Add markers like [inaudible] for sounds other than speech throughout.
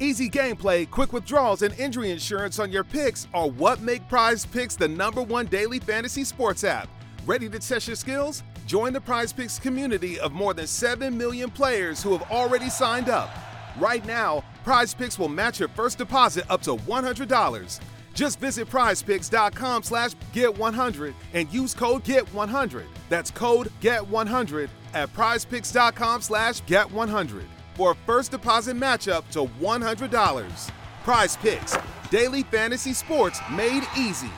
Easy gameplay, quick withdrawals, and injury insurance on your picks are what make Prize Picks the number one daily fantasy sports app. Ready to test your skills? Join the Prize Picks community of more than 7 million players who have already signed up. Right now, Prize Picks will match your first deposit up to $100. Just visit prizepicks.com slash get100 and use code GET100. That's code GET100 at prizepicks.com slash get100 for a first deposit matchup to $100. Prize Picks, daily fantasy sports made easy.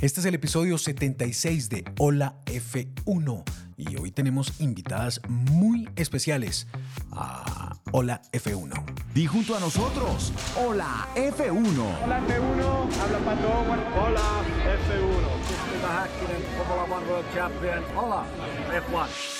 Este es el episodio 76 de Hola F1 y hoy tenemos invitadas muy especiales a Hola F1. Di junto a nosotros, Hola F1. Hola F1, habla Pato. Hola F1. Hola F1.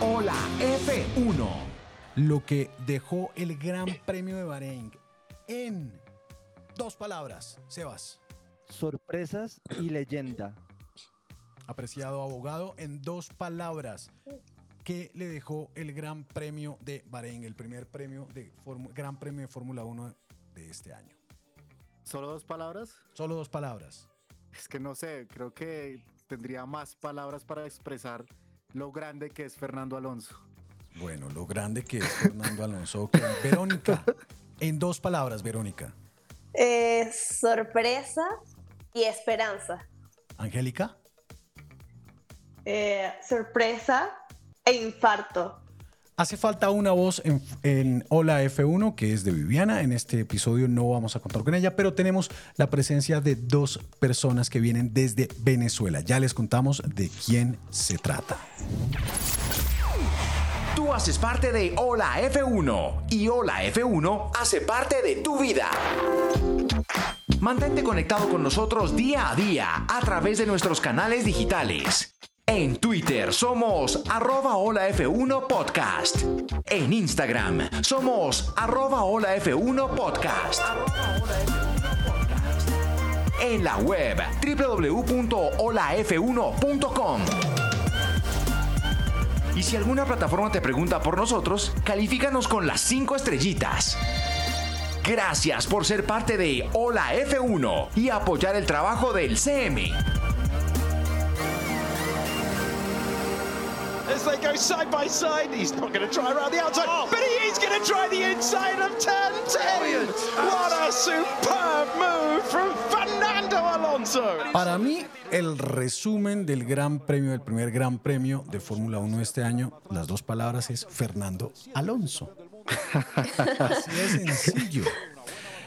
Hola F1. Lo que dejó el Gran Premio de Bahrein en dos palabras, Sebas. Sorpresas y leyenda. Apreciado abogado, en dos palabras. ¿Qué le dejó el Gran Premio de Bahrein, el primer premio de Formu- Gran Premio de Fórmula 1 de este año? ¿Solo dos palabras? Solo dos palabras. Es que no sé, creo que tendría más palabras para expresar lo grande que es Fernando Alonso. Bueno, lo grande que es Fernando Alonso. Ok, [laughs] Verónica, en dos palabras, Verónica. Eh, sorpresa y esperanza. Angélica, Eh, sorpresa e infarto. Hace falta una voz en, Hola F1 que es de Viviana. En este episodio no vamos a contar con ella, pero tenemos la presencia de dos personas que vienen desde Venezuela. Ya les contamos de quién se trata. Tú haces parte de Hola F1 y Hola F1 hace parte de tu vida. Mantente conectado con nosotros día a día a través de nuestros canales digitales. En Twitter somos arroba Hola F1 Podcast. En Instagram somos arroba Hola F1 Podcast. En la web www.holaf1.com. Y si alguna plataforma te pregunta por nosotros, califícanos con las 5 estrellitas. Gracias por ser parte de Hola F1 y apoyar el trabajo del CM. As they go side by side, he's not going to try around the outside, but he is going to try the inside of turn 10. What a superb move from Fernando Alonso. Para mí, el resumen del Gran Premio, del primer Gran Premio de Fórmula 1 de este año, las dos palabras es Fernando Alonso. Así de sencillo.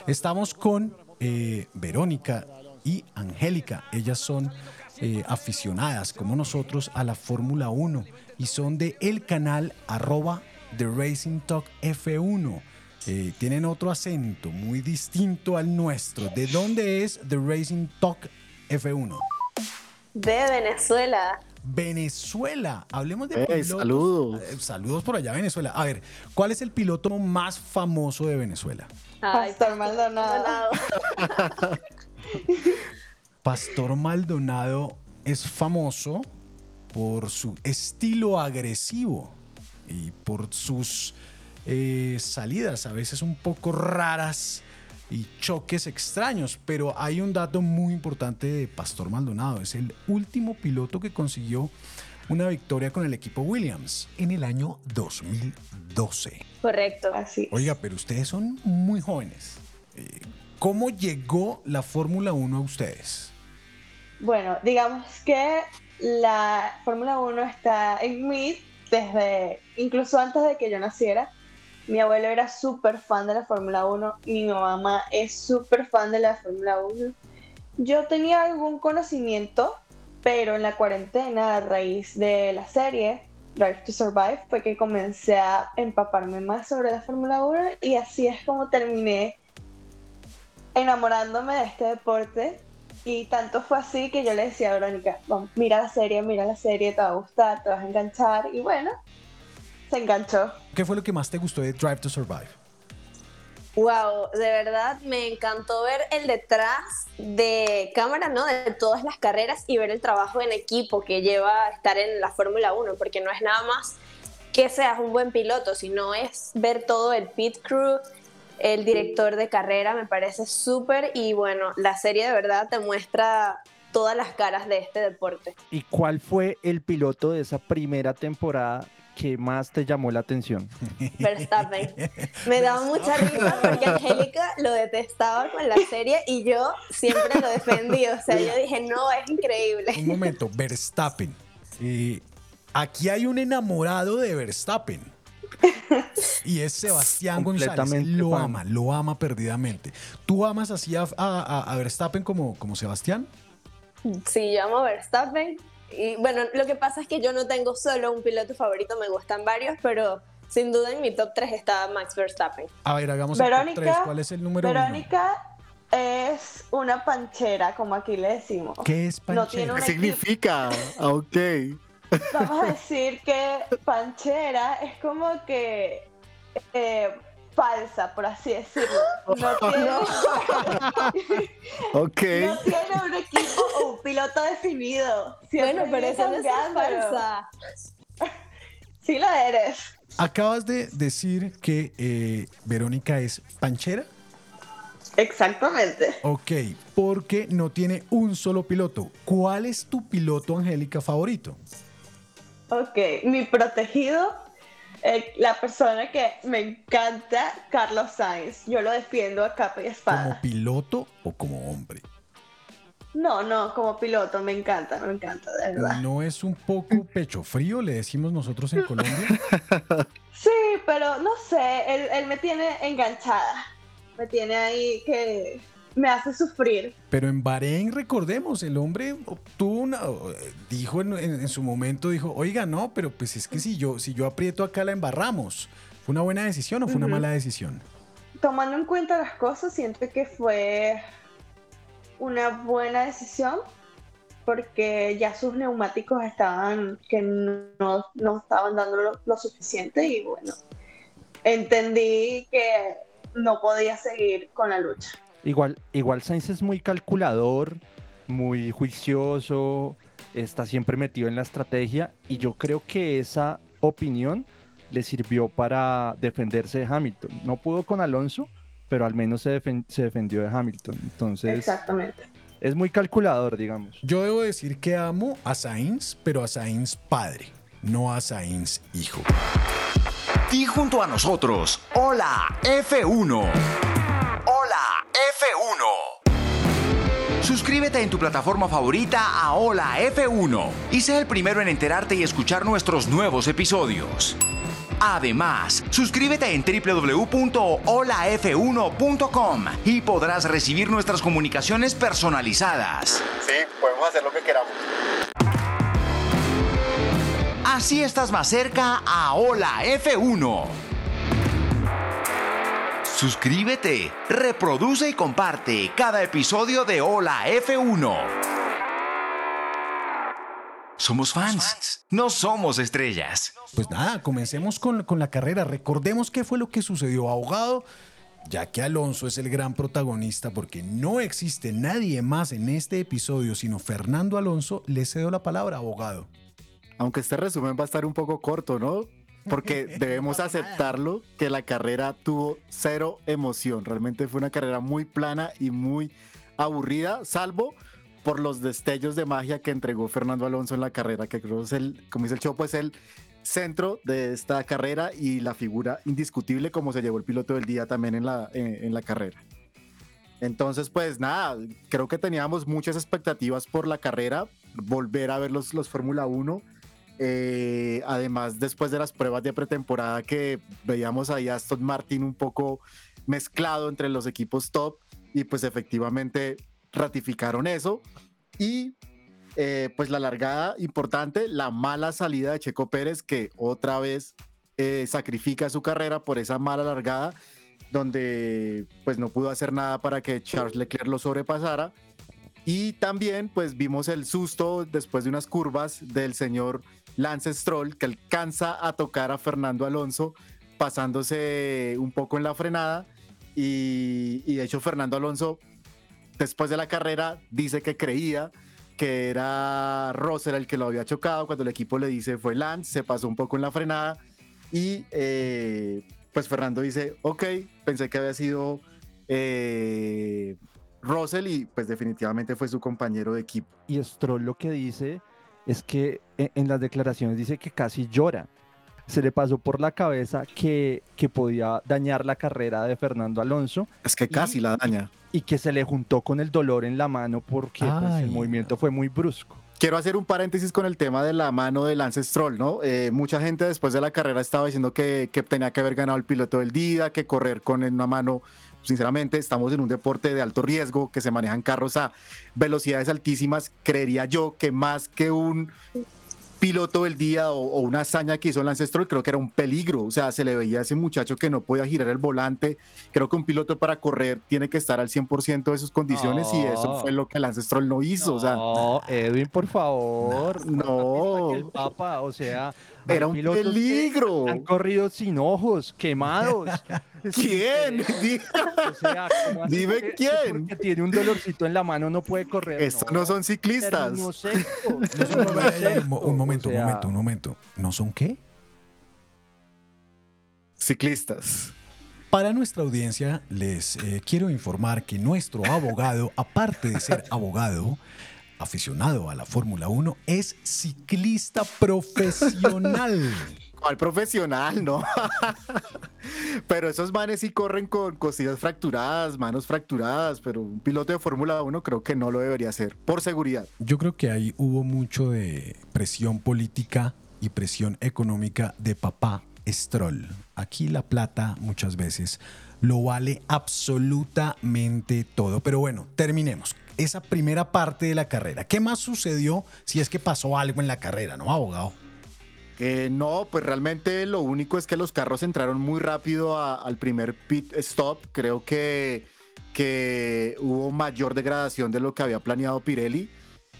Estamos con eh, Verónica y Angélica. Ellas son eh, aficionadas, como nosotros, a la Fórmula 1 y son de el canal arroba The Racing Talk F1. eh, tienen otro acento muy distinto al nuestro. ¿De dónde es The Racing Talk F1? De Venezuela. Venezuela. Hablemos de Ey, pilotos. saludos. Eh, Saludos por allá, Venezuela. A ver, ¿cuál es el piloto más famoso de Venezuela? Ay, Pastor Maldonado. [laughs] Pastor Maldonado es famoso por su estilo agresivo y por sus eh, salidas a veces un poco raras y choques extraños, pero hay un dato muy importante de Pastor Maldonado, es el último piloto que consiguió una victoria con el equipo Williams en el año 2012. Correcto, así. Oiga, pero ustedes son muy jóvenes. Eh, ¿Cómo llegó la Fórmula 1 a ustedes? Bueno, digamos que la Fórmula 1 está en mí desde, incluso antes de que yo naciera. Mi abuelo era súper fan de la Fórmula 1 y mi mamá es súper fan de la Fórmula 1. Yo tenía algún conocimiento, pero en la cuarentena, a raíz de la serie Drive to Survive, fue que comencé a empaparme más sobre la Fórmula 1 y así es como terminé enamorándome de este deporte. Y tanto fue así que yo le decía a Verónica, "Vamos, mira la serie, mira la serie, te va a gustar, te vas a enganchar. Y bueno, se enganchó. ¿Qué fue lo que más te gustó de Drive to Survive? Wow, de verdad me encantó ver el detrás de cámara, ¿no? De todas las carreras y ver el trabajo en equipo que lleva a estar en la Fórmula 1, porque no es nada más que seas un buen piloto, sino es ver todo el pit crew, el director de carrera, me parece súper y bueno, la serie de verdad te muestra todas las caras de este deporte. ¿Y cuál fue el piloto de esa primera temporada que más te llamó la atención? [laughs] Verstappen. Me daba mucha risa porque Angélica lo detestaba con la serie y yo siempre lo defendí. O sea, yo dije, no, es increíble. Un momento, Verstappen. Eh, aquí hay un enamorado de Verstappen. Y es Sebastián [laughs] González. Lo fan. ama, lo ama perdidamente. ¿Tú amas así a, a- a Verstappen como, como Sebastián? Sí, yo amo a Verstappen. Y bueno, lo que pasa es que yo no tengo solo un piloto favorito, me gustan varios, pero sin duda en mi top 3 está Max Verstappen. A ver, hagamos el top Verónica, 3. ¿Cuál es el número Verónica es una panchera, como aquí le decimos. ¿Qué es No Panchera? ¿Qué equipo. significa? Ah, Ok. Vamos a decir que panchera es como que eh, falsa, por así decirlo. No [laughs] tiene, Ok. no tiene un equipo o un piloto definido. Siempre Bueno, pero eso no es falsa. [laughs] Sí lo eres. Acabas de decir que eh, Verónica es Panchera. Exactamente. Ok, porque no tiene un solo piloto. ¿Cuál es tu piloto, Angélica, favorito? Ok, mi protegido, eh, la persona que me encanta, Carlos Sainz. Yo lo defiendo a capa y ¿Como espada. piloto o como hombre? No, no, como piloto, me encanta, me encanta, de verdad. ¿No es un poco pecho frío, le decimos nosotros en Colombia? [laughs] Sí, pero no sé, él, él me tiene enganchada. Me tiene ahí que me hace sufrir. Pero en Bahrein, recordemos, el hombre obtuvo una, dijo en, en- en su momento, dijo, oiga, no, pero pues es que si yo, si yo aprieto acá la embarramos. ¿Fue una buena decisión o fue una mala decisión? Tomando en cuenta las cosas, siento que fue una buena decisión porque ya sus neumáticos estaban que no, no estaban dando lo, lo suficiente y bueno, entendí que no podía seguir con la lucha. Igual, igual Sainz es muy calculador, muy juicioso, está siempre metido en la estrategia y yo creo que esa opinión le sirvió para defenderse de Hamilton. No pudo con Alonso, pero al menos se, defen- se defendió de Hamilton. Entonces Exactamente. es muy calculador, digamos. Yo debo decir que amo a Sainz, pero a Sainz padre, no a Sainz hijo. Y junto a nosotros, hola F1. Suscríbete en tu plataforma favorita a Hola F1 y sé el primero en enterarte y escuchar nuestros nuevos episodios. Además, suscríbete en www.holaf1.com y podrás recibir nuestras comunicaciones personalizadas. Sí, podemos hacer lo que queramos. Así estás más cerca a Hola F1. Suscríbete, reproduce y comparte cada episodio de Hola F1. Somos fans, no somos estrellas. Pues nada, comencemos con, con la carrera. Recordemos qué fue lo que sucedió, abogado. Ya que Alonso es el gran protagonista porque no existe nadie más en este episodio sino Fernando Alonso, le cedo la palabra, abogado. Aunque este resumen va a estar un poco corto, ¿no? Porque [laughs] debemos aceptarlo que la carrera tuvo cero emoción. Realmente fue una carrera muy plana y muy aburrida, salvo por los destellos de magia que entregó Fernando Alonso en la carrera, que creo es el, como dice el Chopo, es el centro de esta carrera y la figura indiscutible como se llevó el piloto del día también en la, en, la carrera. Entonces, pues nada, creo que teníamos muchas expectativas por la carrera, volver a ver los, los Fórmula 1. Eh, además, después de las pruebas de pretemporada que veíamos ahí a Aston Martin un poco mezclado entre los equipos top y pues efectivamente ratificaron eso. Y eh, pues la largada importante, la mala salida de Checo Pérez, que otra vez eh, sacrifica su carrera por esa mala largada, donde pues no pudo hacer nada para que Charles Leclerc lo sobrepasara. Y también pues vimos el susto después de unas curvas del señor Lance Stroll, que alcanza a tocar a Fernando Alonso, pasándose un poco en la frenada. Y, de hecho Fernando Alonso después de la carrera dice que creía que era Russell el que lo había chocado, cuando el equipo le dice fue Lance, se pasó un poco en la frenada y eh, pues Fernando dice, ok, pensé que había sido eh, Russell y pues definitivamente fue su compañero de equipo. Y Stroll lo que dice es que e, en las declaraciones dice que casi llora. Se le pasó por la cabeza que, que podía dañar la carrera de Fernando Alonso. Es que casi la daña y que se le juntó con el dolor en la mano porque pues, el movimiento fue muy brusco. Quiero hacer un paréntesis con el tema de la mano de Lance Stroll, ¿no? Eh, mucha gente después de la carrera estaba diciendo que, que, tenía que haber ganado el piloto del día, que correr con una mano. Sinceramente, estamos en un deporte de alto riesgo, que se manejan carros a velocidades altísimas. Creería yo que más que un piloto del día o, una hazaña que hizo Lance Stroll, creo que era un peligro. O sea, se le veía a ese muchacho que no podía girar el volante. Creo que un piloto para correr tiene que estar al 100% de sus condiciones y eso fue lo que Lance Stroll no hizo. No, o sea, Edwin, por favor. [laughs] No. El Papa, o sea, era un peligro. Han corrido sin ojos, quemados. [laughs] ¿Quién? [laughs] Dime quién. Tiene un dolorcito en la mano, no puede correr. Estos no, son ciclistas. [laughs] No sé. un momento, un momento, un momento. ¿No son qué? Ciclistas. Para nuestra audiencia, les eh, quiero informar que nuestro abogado, aparte de ser abogado, aficionado a la Fórmula 1, es ciclista profesional. [laughs] ¿Cuál profesional, no? [laughs] pero esos manes sí corren con costillas fracturadas, manos fracturadas, pero un piloto de Fórmula 1 creo que no lo debería hacer, por seguridad. Yo creo que ahí hubo mucho de presión política y presión económica de papá Stroll. Aquí la plata muchas veces lo vale absolutamente todo. Pero bueno, terminemos esa primera parte de la carrera. ¿Qué más sucedió si es que pasó algo en la carrera, no, abogado? Eh, no, pues realmente lo único es que los carros entraron muy rápido al primer pit stop. Creo que, que hubo mayor degradación de lo que había planeado Pirelli.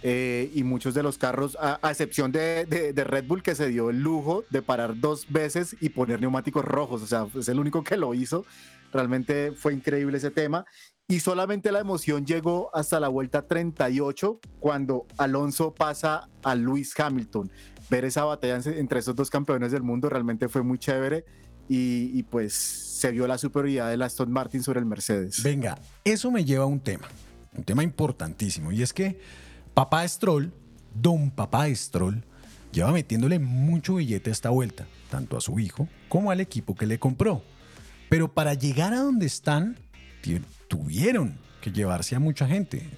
Eh, y muchos de los carros, a, excepción de, de, Red Bull, que se dio el lujo de parar dos veces y poner neumáticos rojos. O sea, es el único que lo hizo. Realmente fue increíble ese tema y solamente la emoción llegó hasta la vuelta 38 cuando Alonso pasa a Lewis Hamilton. Ver esa batalla entre esos dos campeones del mundo realmente fue muy chévere y, pues se vio la superioridad de Aston Martin sobre el Mercedes. Venga, eso me lleva a un tema, un tema importantísimo y es que papá Stroll, don papá Stroll, lleva metiéndole mucho billete a esta vuelta, tanto a su hijo como al equipo que le compró. Pero para llegar a donde están, tuvieron que llevarse a mucha gente.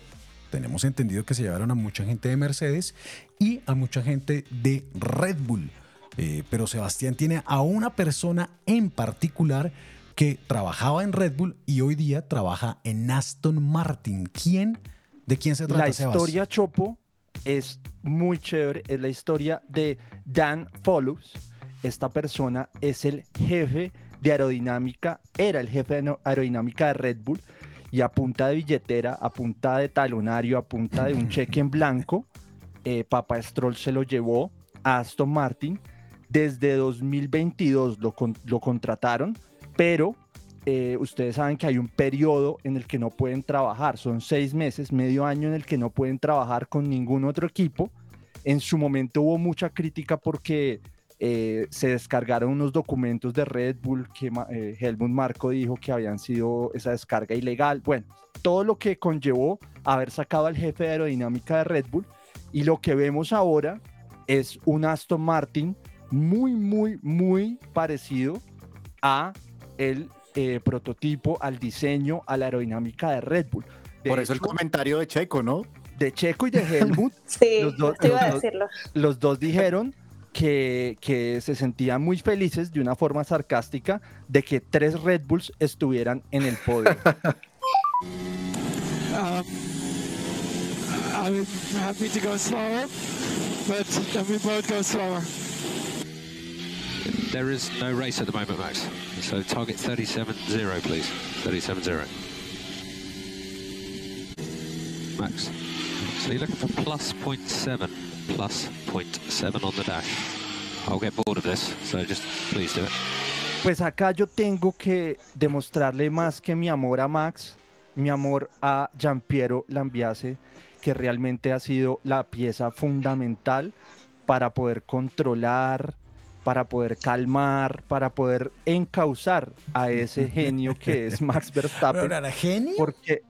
Tenemos entendido que se llevaron a mucha gente de Mercedes y a mucha gente de Red Bull. Eh, pero Sebastián tiene a una persona en particular que trabajaba en Red Bull y hoy día trabaja en Aston Martin. ¿Quién? ¿De quién se trata? La historia Chopo es muy chévere. Es la historia de Dan Follows. Esta persona es el jefe de aerodinámica, era el jefe de aerodinámica de Red Bull y a punta de billetera, a punta de talonario, a punta de un [laughs] cheque en blanco, eh, Papa Stroll se lo llevó a Aston Martin. Desde 2022 lo, lo contrataron, pero eh, ustedes saben que hay un periodo en el que no pueden trabajar, son seis meses, medio año en el que no pueden trabajar con ningún otro equipo. En su momento hubo mucha crítica porque eh, se descargaron unos documentos de Red Bull que eh, Helmut Marco dijo que habían sido esa descarga ilegal. Bueno, todo lo que conllevó haber sacado al jefe de aerodinámica de Red Bull y lo que vemos ahora es un Aston Martin muy, muy, muy parecido a el eh, prototipo, al diseño, a la aerodinámica de Red Bull. Por eso el comentario de Checo, ¿no? De Checo y de [laughs] Helmut. sí, los, dos, iba a decirlo. los dos dijeron que, que, se sentían muy felices de una forma sarcástica de que tres Red Bulls estuvieran en el podio. um, [laughs] I'm happy to go slower, but we both go slower. There is no race at the moment, Max. So target 37.0, please. 37.0. Max. So you're looking for plus 0.7, plus 0.7 on the dash. I'll get bored of this, so just please do it. Pues acá yo tengo que demostrarle más que mi amor a Max, mi amor a Giampiero Lambiase, que realmente ha sido la pieza fundamental para poder controlar, para poder calmar, para poder encauzar a ese genio que es Max [laughs] Verstappen. ¿Pero era genio? Porque,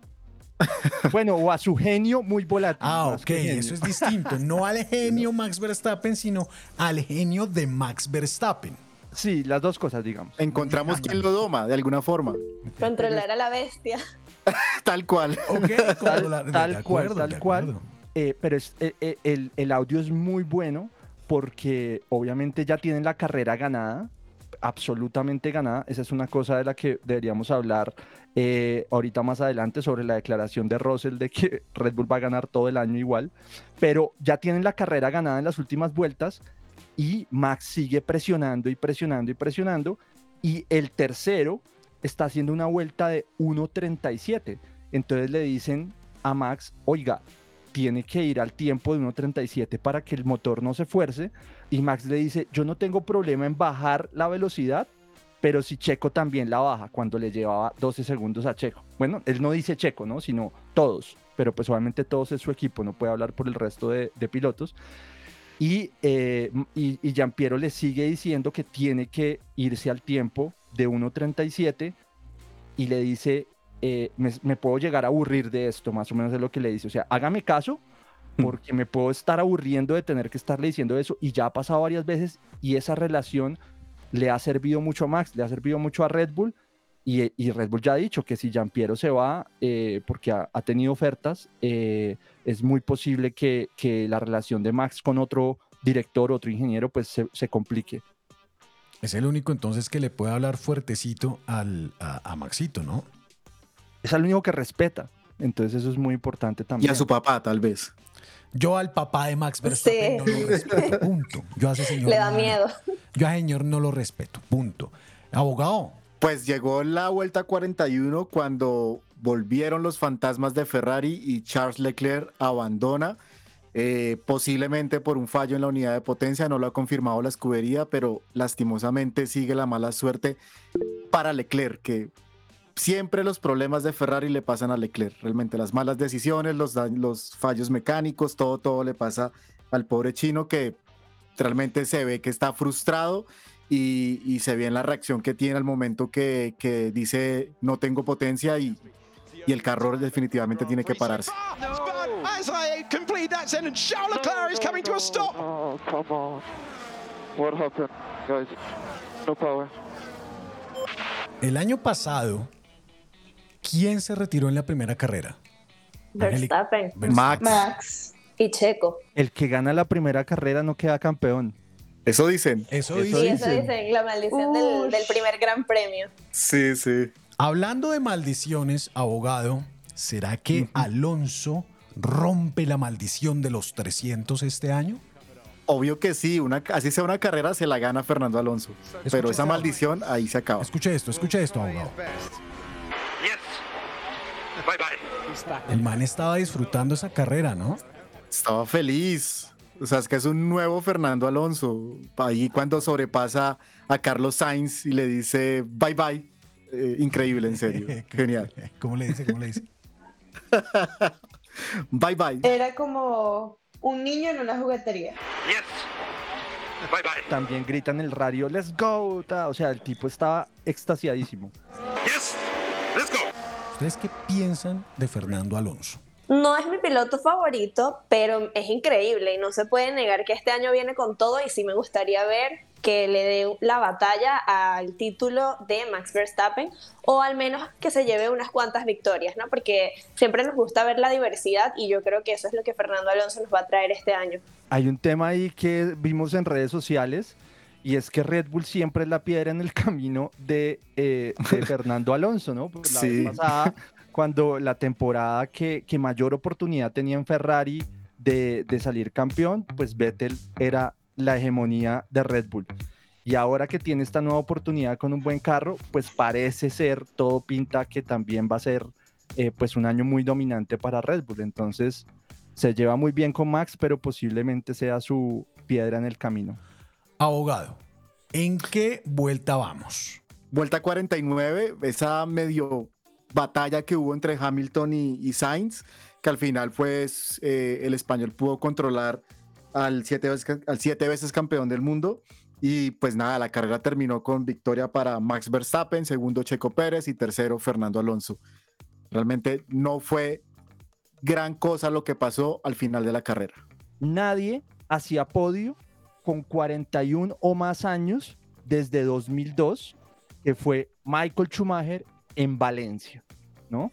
[laughs] bueno, o a su genio muy volátil. Ah, ok, eso es distinto. No al genio [laughs] Max Verstappen, sino al genio de Max Verstappen. Sí, las dos cosas, digamos. Encontramos quien lo doma, de alguna forma. Controlar a la bestia. [laughs] tal cual. Okay, tal, tal cual, tal cual. Eh, pero es, eh, eh, el, el audio es muy bueno porque obviamente ya tienen la carrera ganada, absolutamente ganada. Esa es una cosa de la que deberíamos hablar eh, ahorita más adelante sobre la declaración de Russell de que [laughs] Red Bull va a ganar todo el año igual. Pero ya tienen la carrera ganada en las últimas vueltas y Max sigue presionando y presionando y presionando. Y el tercero está haciendo una vuelta de 1.37. Entonces le dicen a Max, oiga, tiene que ir al tiempo de 1.37 para que el motor no se fuerce. Y Max le dice, yo no tengo problema en bajar la velocidad, pero si Checo también la baja cuando le llevaba 12 segundos a Checo. Bueno, él no dice Checo, ¿no? Sino todos, pero pues obviamente todos es su equipo, no puede hablar por el resto de, pilotos. Y, eh, y, y Giampiero le sigue diciendo que tiene que irse al tiempo de 1.37 y le dice, eh, me, me, puedo llegar a aburrir de esto, más o menos es lo que le dice. O sea, hágame caso, [laughs] porque me puedo estar aburriendo de tener que estarle diciendo eso y ya ha pasado varias veces y esa relación le ha servido mucho a Max, le ha servido mucho a Red Bull y, y Red Bull ya ha dicho que si Giampiero se va eh, porque ha, ha, tenido ofertas, eh, es muy posible que, que, la relación de Max con otro director, otro ingeniero, pues se, se, complique. Es el único entonces que le puede hablar fuertecito al, a, a Maxito, ¿no? Es el único que respeta. Entonces eso es muy importante también. Y a su papá, tal vez. Yo al papá de Max Verstappen sí. no lo respeto, punto. Yo a ese señor Le da no, miedo. Yo a ese señor no lo respeto, punto. Abogado. Pues llegó la vuelta 41 cuando volvieron los fantasmas de Ferrari y Charles Leclerc abandona, eh, posiblemente por un fallo en la unidad de potencia, no lo ha confirmado la escudería, pero lastimosamente sigue la mala suerte para Leclerc, que siempre los problemas de Ferrari le pasan a Leclerc. Realmente las malas decisiones, los, los fallos mecánicos, todo, todo le pasa al pobre chino que realmente se ve que está frustrado y, y se ve en la reacción que tiene al momento que, que dice no tengo potencia y, y, el carro definitivamente tiene que pararse. Oh. El año pasado, ¿quién se retiró en la primera carrera? Verstappen. Verstappen. Max. Max. Y Checo. El que gana la primera carrera no queda campeón. Eso dicen. Eso, sí, dicen. eso dicen. La maldición del, del, primer gran premio. Sí, sí. Hablando de maldiciones, abogado, ¿será que uh -huh. Alonso rompe la maldición de los 300 este año? Obvio que sí, una, así sea una carrera, se la gana Fernando Alonso. Pero esa maldición ahí se acaba. Escuche esto, escuche esto, abogado. El man estaba disfrutando esa carrera, ¿no? Estaba feliz. O sea, es que es un nuevo Fernando Alonso. Ahí cuando sobrepasa a Carlos Sainz y le dice bye bye. Eh, increíble, en serio. [laughs] Genial. ¿Cómo le dice? ¿Cómo le dice? [laughs] bye bye. Era como un niño en una juguetería. Bye bye. También gritan en el radio, let's go. ta. O sea, el tipo estaba extasiadísimo. ¿Ustedes qué piensan de Fernando Alonso? No es mi piloto favorito, pero es increíble y no se puede negar que este año viene con todo y sí me gustaría ver que le dé la batalla al título de Max Verstappen o al menos que se lleve unas cuantas victorias, ¿no? Porque siempre nos gusta ver la diversidad y yo creo que eso es lo que Fernando Alonso nos va a traer este año. Hay un tema ahí que vimos en redes sociales y es que Red Bull siempre es la piedra en el [laughs] camino de, eh, de [laughs] Fernando Alonso, ¿no? Pues la Sí. vez pasada, cuando la temporada que, que mayor oportunidad tenía en Ferrari de, de salir campeón, pues Vettel era la hegemonía de Red Bull. Y ahora que tiene esta nueva oportunidad con un buen carro, pues parece ser, todo pinta que también va a ser eh, pues un año muy dominante para Red Bull. Entonces se lleva muy bien con Max, pero posiblemente sea su piedra en el camino. Abogado, ¿en qué vuelta vamos? Vuelta 49, esa medio batalla que hubo entre Hamilton y, y Sainz, que al final pues eh, el español pudo controlar al siete, veces, al siete veces campeón del mundo. Y pues nada, la carrera terminó con victoria para Max Verstappen, segundo Checo Pérez y tercero Fernando Alonso. Realmente no fue gran cosa lo que pasó al final de la carrera. Nadie hacía podio con 41 o más años desde 2002, que fue Michael Schumacher en Valencia, ¿no?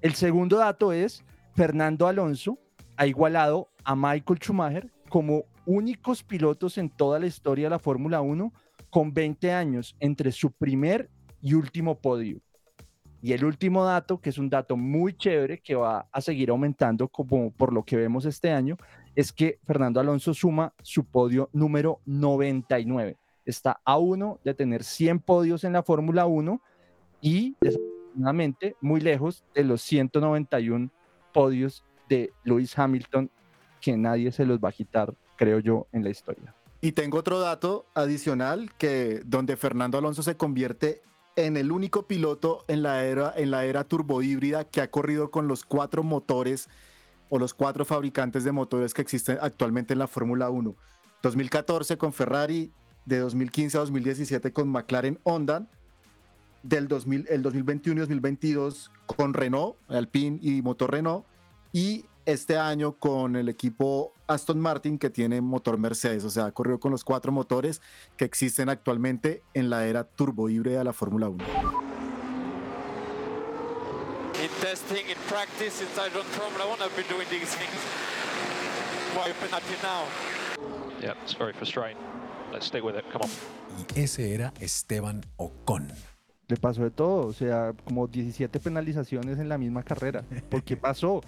El segundo dato es Fernando Alonso ha igualado a Michael Schumacher como únicos pilotos en toda la historia de la Fórmula 1 con 20 años entre su primer y último podio. Y el último dato, que es un dato muy chévere que va a seguir aumentando como por lo que vemos este año, es que Fernando Alonso suma su podio número 99. Está a uno de tener 100 podios en la Fórmula 1 y desafortunadamente muy lejos de los 191 podios de Lewis Hamilton, que nadie se los va a quitar, creo yo, en la historia. Y tengo otro dato adicional que donde Fernando Alonso se convierte en el único piloto en la era en la era turbohíbrida que ha corrido con los cuatro motores o los cuatro fabricantes de motores que existen actualmente en la Fórmula 1. 2014 con Ferrari, de 2015 a 2017 con McLaren Honda, del 2000, el 2021 y 2022 con Renault, Alpine y motor Renault, y este año con el equipo Aston Martin que tiene motor Mercedes, o sea, ha corrido con los cuatro motores que existen actualmente en la era turbohíbrida de la Fórmula 1. In testing, in practice, since I Formula One, I've been doing these things. Why open up you now? Yeah, it's very frustrating. Let's stick with it. Come on. Y ese era Esteban Ocon. Le pasó de todo, o sea, como 17 penalizaciones en la misma carrera. ¿Por qué [laughs] pasó?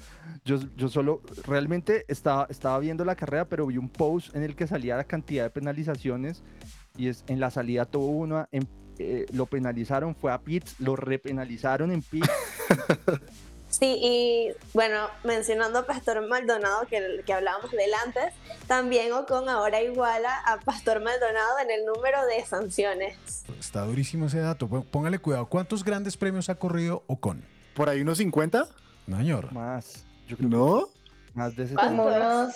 Yo, yo solo, realmente estaba, estaba viendo la carrera, pero vi un post en el que salía la cantidad de penalizaciones y es en la salida tuvo uno, en- eh, lo penalizaron, fue a pits, lo repenalizaron en pits. [laughs] Sí, y bueno, mencionando a Pastor Maldonado, que, que hablábamos de él antes, también Ocon ahora iguala a Pastor Maldonado en el número de sanciones. Está durísimo ese dato. Pó- Póngale cuidado. ¿Cuántos grandes premios ha corrido Ocon? ¿Por ahí unos 50? No, señor. Más. ¿No? Más de Como unos,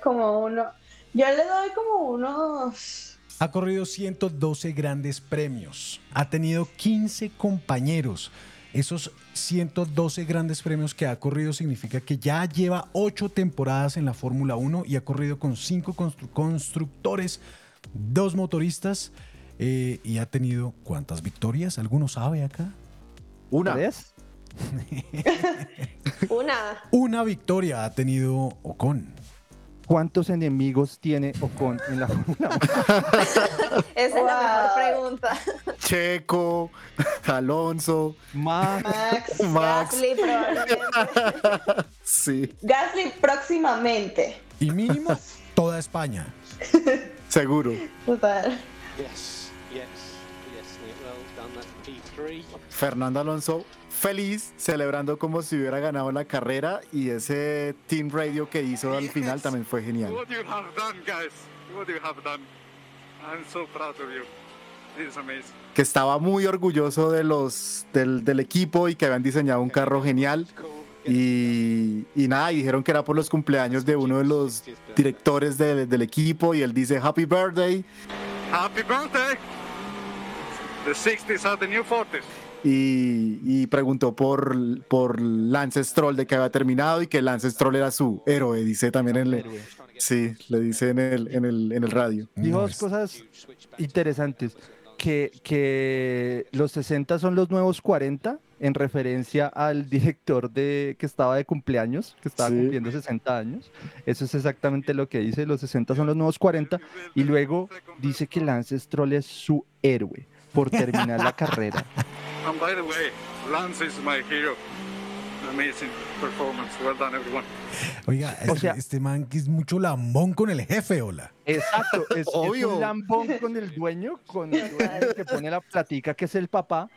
como uno, yo le doy como unos, Ha corrido 112 grandes premios. Ha tenido 15 compañeros. Esos 112 grandes premios que ha corrido significa que ya lleva 8 temporadas en la Fórmula 1 y ha corrido con 5 constructores, 2 motoristas eh, y ha tenido ¿cuántas victorias? ¿Alguno sabe acá? Una. ¿Ves? [laughs] Una. Una victoria ha tenido Ocon. ¿Cuántos enemigos tiene Ocon en la [laughs] Fórmula 1? [laughs] Esa es la mejor pregunta. Checo, Alonso, Max, Max, [laughs] Max. Gasly probablemente. Sí. Gasly próximamente. Y mínimo toda España. Seguro. Total. Yes, yes, yes. Well done, that P3. Fernando Alonso feliz, celebrando como si hubiera ganado la carrera y ese team radio que hizo al final también fue genial. What you have done, guys. What you have done. I'm so proud of you. Is amazing. Que estaba muy orgulloso de los, del, del equipo y que habían diseñado un carro genial. Y, y nada, y dijeron que era por los cumpleaños de uno de los directores de- del equipo y él dice Happy Birthday Happy birthday. The 60s are the new 40s. Y, y preguntó por, por Lance Stroll de que había terminado y que Lance Stroll era su héroe, dice también en el, sí, le dice en el, en el, en el radio. Dijo dos cosas interesantes. Que, que los 60 son los nuevos 40, en referencia al director de que estaba de cumpleaños, que estaba Sí. cumpliendo 60 años. Eso es exactamente lo que dice, los 60 son los nuevos 40. Y luego dice que Lance Stroll es su héroe por terminar la carrera. [laughs] And by the way, Lance is my hero. Amazing performance. Well done, everyone. Oiga, O este, sea- este man que es mucho lambón con el jefe, hola. Exacto, es, es Obvio. un lambón con el dueño, con el dueño que pone la platica, que es el papá,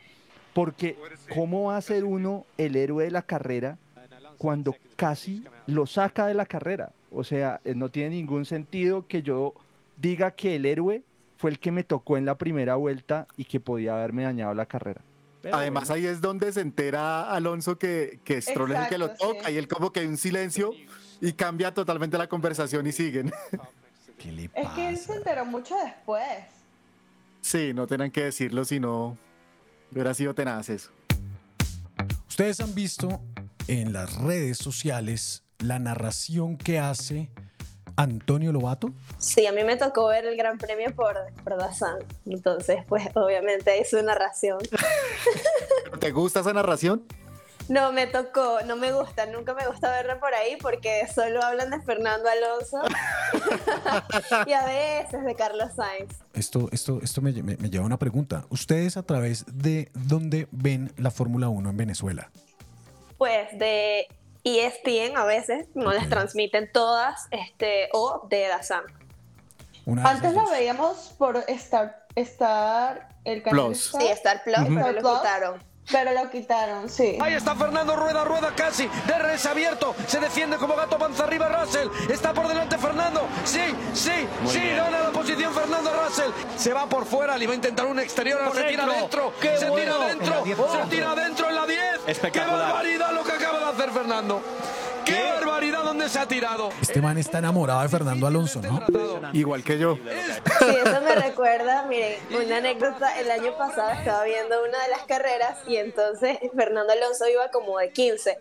porque ¿cómo va a ser uno el héroe de la carrera cuando casi lo saca de la carrera? O sea, eh, no tiene ningún sentido que yo diga que el héroe fue el que me tocó en la primera vuelta y que podía haberme dañado la carrera. Pero Además bueno, ahí es donde se entera Alonso que, que Stroll es el que lo toca sí. y él como que hay un silencio y cambia totalmente la conversación y siguen. [laughs] ¿Qué le Es que él se enteró mucho después. Sí, no tenían que decirlo, sino hubiera sido tenaz eso. Ustedes han visto en las redes sociales la narración que hace Antonio Lobato. Sí, a mí me tocó ver el Gran Premio por, por Dazan. Entonces, pues obviamente es su narración. [laughs] ¿Te gusta esa narración? No, me tocó, no me gusta, nunca me gusta verlo por ahí porque solo hablan de Fernando Alonso [laughs] y a veces de Carlos Sainz. Esto, esto, esto me, me- me lleva a una pregunta. ¿Ustedes a través de dónde ven la Fórmula 1 en Venezuela? Pues de ESPN a veces no las transmiten todas, este, o de Dazan. Una de Antes dos. veíamos por Star, Star el canal Plus. Star, Sí, Star Plus, Ujú. pero Star lo Plus, quitaron. Pero lo quitaron, sí. Ahí está Fernando Rueda, Rueda casi, DRS abierto, se defiende como gato, panza arriba Russell, está por delante Fernando, sí, sí, sí, gana la posición Fernando Russell, se va por fuera, le va a intentar un exterior, se tira adentro, se tira adentro, se tira adentro en la 10, qué barbaridad lo que acaba de hacer Fernando, qué barbaridad donde se ha tirado. Este man está enamorado de Fernando Alonso, ¿no? Igual que yo. Sí, eso me recuerda, miren, una anécdota, el año pasado estaba viendo una de las carreras y entonces Fernando Alonso iba como de 15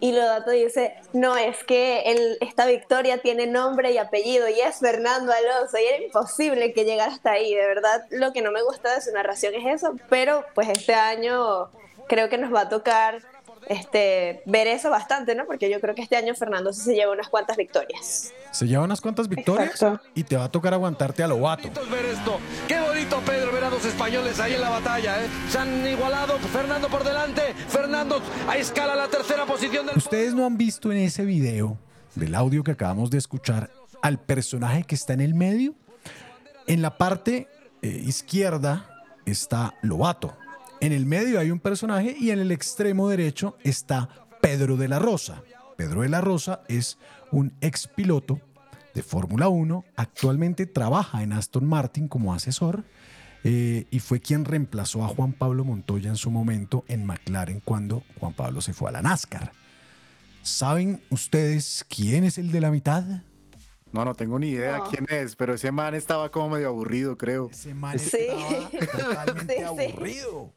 y Lodato dice, no, es que el- esta victoria tiene nombre y apellido y es Fernando Alonso. Y era imposible que llegara hasta ahí, de verdad lo que no me gusta de su narración es eso, pero pues este año creo que nos va a tocar este, ver eso bastante, ¿no? Porque yo creo que este año Fernando sí se lleva unas cuantas victorias. Se lleva unas cuantas victorias Exacto. y te va a tocar aguantarte a Lobato. bonito es ver esto. Qué bonito, Pedro, ver a dos españoles ahí en la batalla. ¿eh? Se han igualado. Fernando por delante. Fernando a escala la tercera posición del. Ustedes no han visto en ese video del audio que acabamos de escuchar al personaje que está en el medio. En la parte eh, izquierda está Lobato. En el medio hay un personaje y en el extremo derecho está Pedro de la Rosa. Pedro de la Rosa es un ex piloto de Fórmula 1. Actualmente trabaja en Aston Martin como asesor eh, y fue quien reemplazó a Juan Pablo Montoya en su momento en McLaren cuando Juan Pablo se fue a la NASCAR. ¿Saben ustedes quién es el de la mitad? No, no tengo ni idea No. quién es, pero ese man estaba como medio aburrido, creo. Ese man Sí. estaba [laughs] totalmente Sí, sí. aburrido.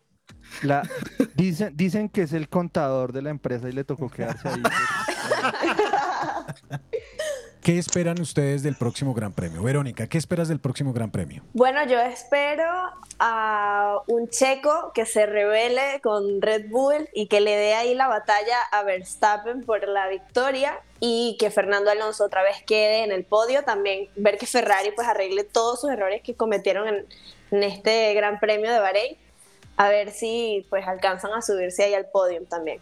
La, dicen, dicen que es el contador de la empresa y le tocó quedarse ahí. [laughs] ¿Qué esperan ustedes del próximo Gran Premio? Verónica, ¿qué esperas del próximo Gran Premio? Bueno, yo espero a un checo que se revele con Red Bull y que le dé ahí la batalla a Verstappen por la victoria y que Fernando Alonso otra vez quede en el podio. También ver que Ferrari pues arregle todos sus errores que cometieron en, en este Gran Premio de Bahrein. A ver si pues alcanzan a subirse ahí al podio también.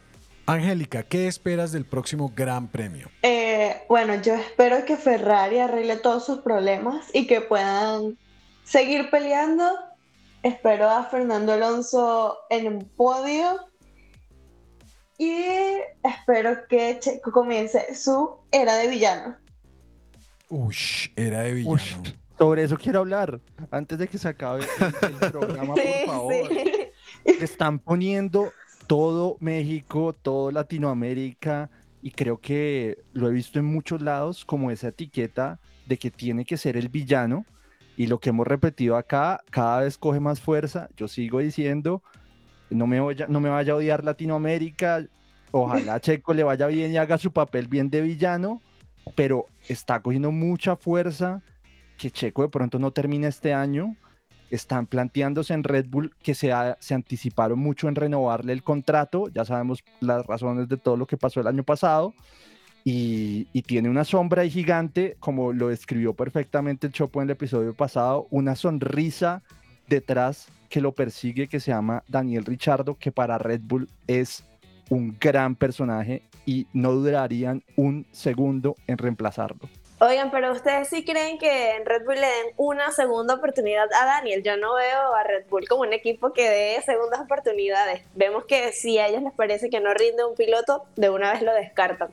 Angélica, ¿qué esperas del próximo Gran Premio? Eh, bueno, yo espero que Ferrari arregle todos sus problemas y que puedan seguir peleando. Espero a Fernando Alonso en un podio y espero que Checo comience su era de villano. Uy, era de villano. sobre eso quiero hablar antes de que se acabe el, el programa, [laughs] por favor. Sí. [laughs] Están poniendo todo México, todo Latinoamérica y creo que lo he visto en muchos lados como esa etiqueta de que tiene que ser el villano y lo que hemos repetido acá cada vez coge más fuerza. Yo sigo diciendo, no me, vaya, no me vaya a odiar Latinoamérica, ojalá a [laughs] Checo le vaya bien y haga su papel bien de villano, pero está cogiendo mucha fuerza que Checo de pronto no termine este año. Están planteándose en Red Bull que se, ha- se anticiparon mucho en renovarle el contrato. Ya sabemos las razones de todo lo que pasó el año pasado. Y, y tiene una sombra gigante, como lo describió perfectamente el Chopo en el episodio pasado, una sonrisa detrás que lo persigue que se llama Daniel Richardo, que para Red Bull es un gran personaje y no durarían un segundo en reemplazarlo. Oigan, pero ustedes sí creen que en Red Bull le den una segunda oportunidad a Daniel. Yo no veo a Red Bull como un equipo que dé segundas oportunidades. Vemos que si a ellos les parece que no rinde un piloto, de una vez lo descartan.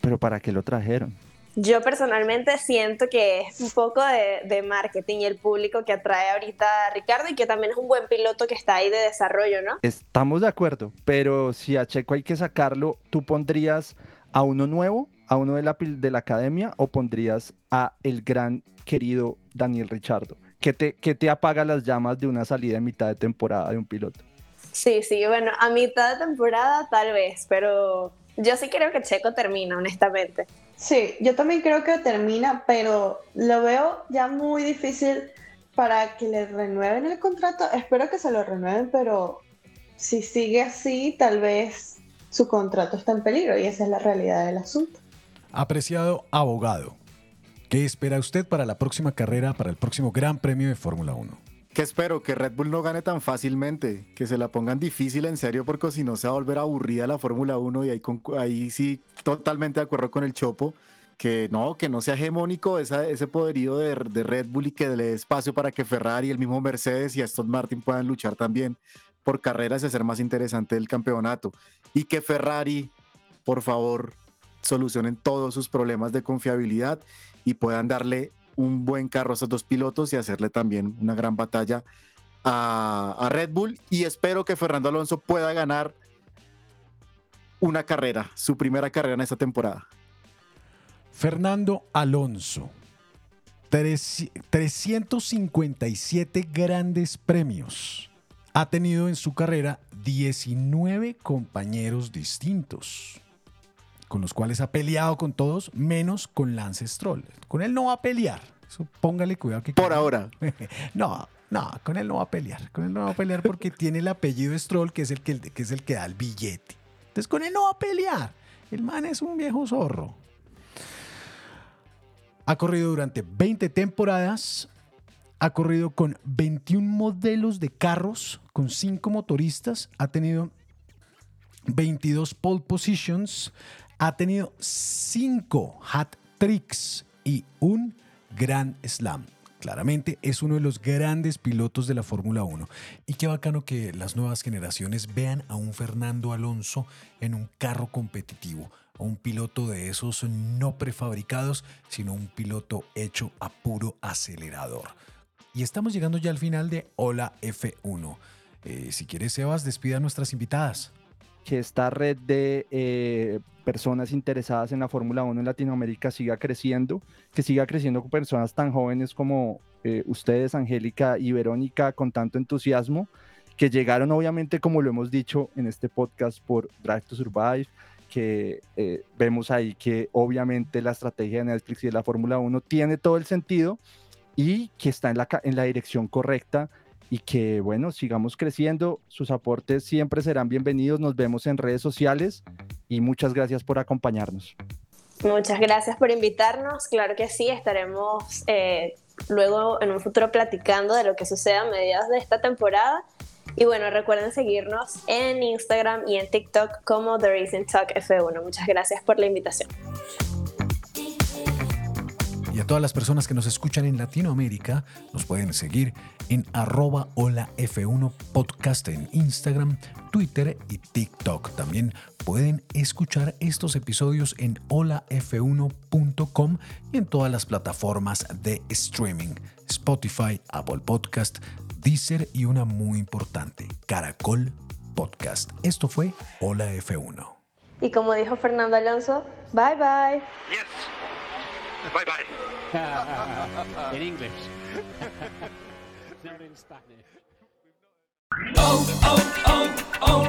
Pero ¿para qué lo trajeron? Yo personalmente siento que es un poco de, de marketing y el público que atrae ahorita a Ricardo y que también es un buen piloto que está ahí de desarrollo, ¿no? Estamos de acuerdo, pero si a Checo hay que sacarlo, ¿tú pondrías a uno nuevo, a uno de la, pil- de la academia o pondrías a el gran querido Daniel Richardo? ¿Qué te, qué te apaga las llamas de una salida en mitad de temporada de un piloto? Sí, sí, bueno, a mitad de temporada tal vez, pero yo sí creo que Checo termina, honestamente. Sí, yo también creo que termina, pero lo veo ya muy difícil para que le renueven el contrato. Espero que se lo renueven, pero si sigue así, tal vez su contrato está en peligro y esa es la realidad del asunto. Apreciado abogado, ¿qué espera usted para la próxima carrera, para el próximo Gran Premio de Fórmula 1? Que espero que Red Bull no gane tan fácilmente, que se la pongan difícil en serio, porque si no se va a volver aburrida la Fórmula 1 y ahí, sí totalmente de acuerdo con el Chopo, que no, que no sea hegemónico ese poderío de, de Red Bull y que le dé espacio para que Ferrari, el mismo Mercedes y Aston Martin puedan luchar también por carreras y hacer más interesante el campeonato. Y que Ferrari, por favor, solucionen todos sus problemas de confiabilidad y puedan darle un buen carro a esos dos pilotos y hacerle también una gran batalla a, Red Bull. Y espero que Fernando Alonso pueda ganar una carrera, su primera carrera en esta temporada. Fernando Alonso, treci- 357 grandes premios. Ha tenido en su carrera 19 compañeros distintos, con los cuales ha peleado con todos, menos con Lance Stroll. Con él no va a pelear. Eso póngale cuidado que... Por ahora. [laughs] No, no, con él no va a pelear. Con él no va a pelear porque [laughs] tiene el apellido Stroll, que es el que, que es el que da el billete. Entonces con él no va a pelear. El man es un viejo zorro. Ha corrido durante 20 temporadas. Ha corrido con 21 modelos de carros, con 5 motoristas. Ha tenido 22 pole positions. Ha tenido 5 hat tricks y un Grand Slam. Claramente es uno de los grandes pilotos de la Fórmula 1. Y qué bacano que las nuevas generaciones vean a un Fernando Alonso en un carro competitivo, a un piloto de esos no prefabricados, sino un piloto hecho a puro acelerador. Y estamos llegando ya al final de Hola F1. Eh, si quieres, Sebas, despida a nuestras invitadas. Que esta red de eh, personas interesadas en la Fórmula 1 en Latinoamérica siga creciendo, que siga creciendo con personas tan jóvenes como eh, ustedes, Angélica y Verónica, con tanto entusiasmo, que llegaron obviamente, como lo hemos dicho en este podcast, por Drive to Survive, que eh, vemos ahí que obviamente la estrategia de Netflix y de la Fórmula 1 tiene todo el sentido y que está en la, en la dirección correcta y que bueno, sigamos creciendo. Sus aportes siempre serán bienvenidos. Nos vemos en redes sociales y muchas gracias por acompañarnos. Muchas gracias por invitarnos. Claro que sí, estaremos eh, luego en un futuro platicando de lo que suceda a mediados de esta temporada. Y bueno, recuerden seguirnos en Instagram y en TikTok como The Racing Talk F1. Muchas gracias por la invitación. Y a todas las personas que nos escuchan en Latinoamérica, nos pueden seguir en arroba hola F1 podcast en Instagram, Twitter y TikTok. También pueden escuchar estos episodios en holaf1.com y en todas las plataformas de streaming, Spotify, Apple Podcast, Deezer y una muy importante, Caracol Podcast. Esto fue Hola F1. Y como dijo Fernando Alonso, bye bye. Bye bye. [laughs] In English. [laughs] Not in Spanish. Oh, oh, oh,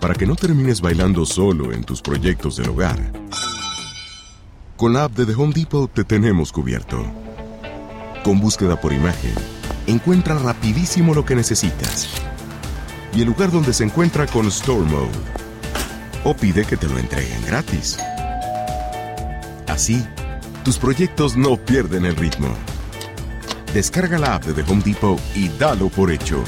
Para que no termines bailando solo en tus proyectos del hogar. Con la app de The Home Depot te tenemos cubierto. Con búsqueda por imagen, encuentra rapidísimo lo que necesitas. Y el lugar donde se encuentra con Store Mode. O pide que te lo entreguen gratis. Así, tus proyectos no pierden el ritmo. Descarga la app de The Home Depot y dalo por hecho.